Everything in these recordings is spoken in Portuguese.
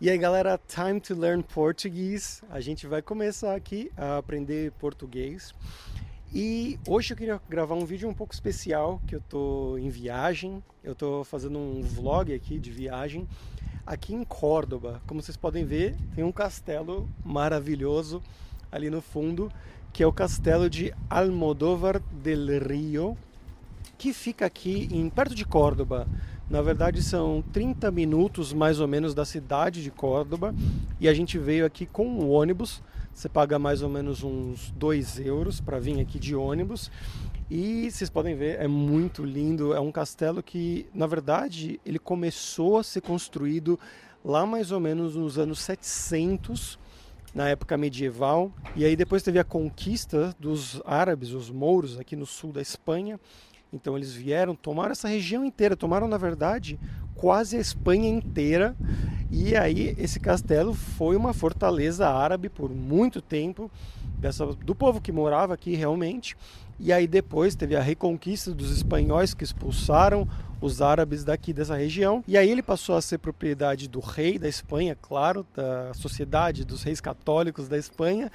E aí galera, time to learn Portuguese. A gente vai começar aqui a aprender português. E hoje eu queria gravar um vídeo um pouco especial, que eu tô em viagem. Eu tô fazendo um vlog aqui de viagem aqui em Córdoba. Como vocês podem ver, tem um castelo maravilhoso ali no fundo, que é o castelo de Almodóvar del Rio, que fica aqui em perto de Córdoba, na verdade, são 30 minutos mais ou menos da cidade de Córdoba e a gente veio aqui com um ônibus. Você paga mais ou menos uns 2 euros para vir aqui de ônibus. E vocês podem ver, é muito lindo. É um castelo que, na verdade, ele começou a ser construído lá mais ou menos nos anos 700, na época medieval. E aí depois teve a conquista dos árabes, os mouros, aqui no sul da Espanha. Então eles vieram, tomaram essa região inteira, tomaram na verdade quase a Espanha inteira. E aí esse castelo foi uma fortaleza árabe por muito tempo, dessa, do povo que morava aqui realmente. E aí depois teve a reconquista dos espanhóis que expulsaram os árabes daqui dessa região. E aí ele passou a ser propriedade do rei da Espanha, claro, da sociedade dos reis católicos da Espanha.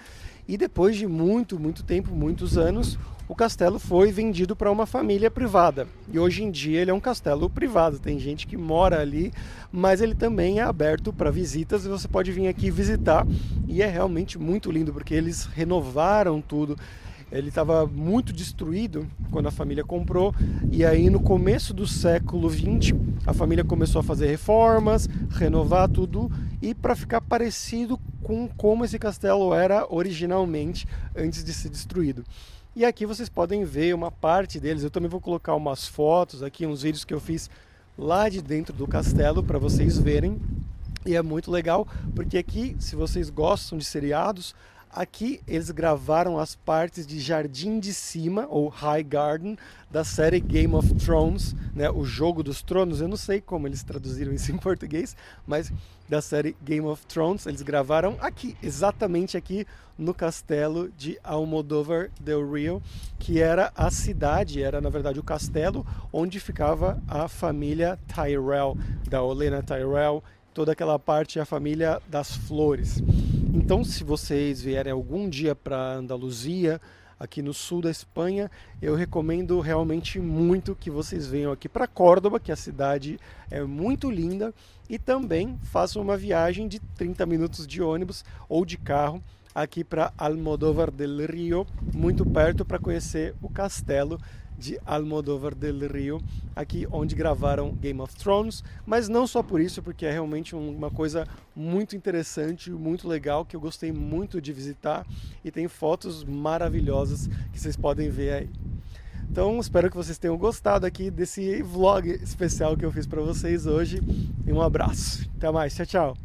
E depois de muito, muito tempo, muitos anos, o castelo foi vendido para uma família privada. E hoje em dia ele é um castelo privado, tem gente que mora ali, mas ele também é aberto para visitas e você pode vir aqui visitar. E é realmente muito lindo porque eles renovaram tudo. Ele estava muito destruído quando a família comprou, e aí no começo do século XX a família começou a fazer reformas, renovar tudo, e para ficar parecido com como esse castelo era originalmente antes de ser destruído. E aqui vocês podem ver uma parte deles. Eu também vou colocar umas fotos aqui, uns vídeos que eu fiz lá de dentro do castelo para vocês verem. E é muito legal, porque aqui, se vocês gostam de seriados, Aqui eles gravaram as partes de Jardim de Cima, ou High Garden, da série Game of Thrones, né, o Jogo dos Tronos. Eu não sei como eles traduziram isso em português, mas da série Game of Thrones eles gravaram aqui, exatamente aqui no castelo de Almodóvar del Rio, que era a cidade, era na verdade o castelo onde ficava a família Tyrell, da Olena Tyrell, toda aquela parte a família das flores. Então, se vocês vierem algum dia para Andaluzia, aqui no sul da Espanha, eu recomendo realmente muito que vocês venham aqui para Córdoba, que a cidade é muito linda, e também façam uma viagem de 30 minutos de ônibus ou de carro aqui para Almodóvar del Rio, muito perto para conhecer o castelo de Almodóvar del Rio, aqui onde gravaram Game of Thrones, mas não só por isso, porque é realmente uma coisa muito interessante, muito legal, que eu gostei muito de visitar e tem fotos maravilhosas que vocês podem ver aí. Então, espero que vocês tenham gostado aqui desse vlog especial que eu fiz para vocês hoje. E um abraço. Até mais. Tchau, tchau.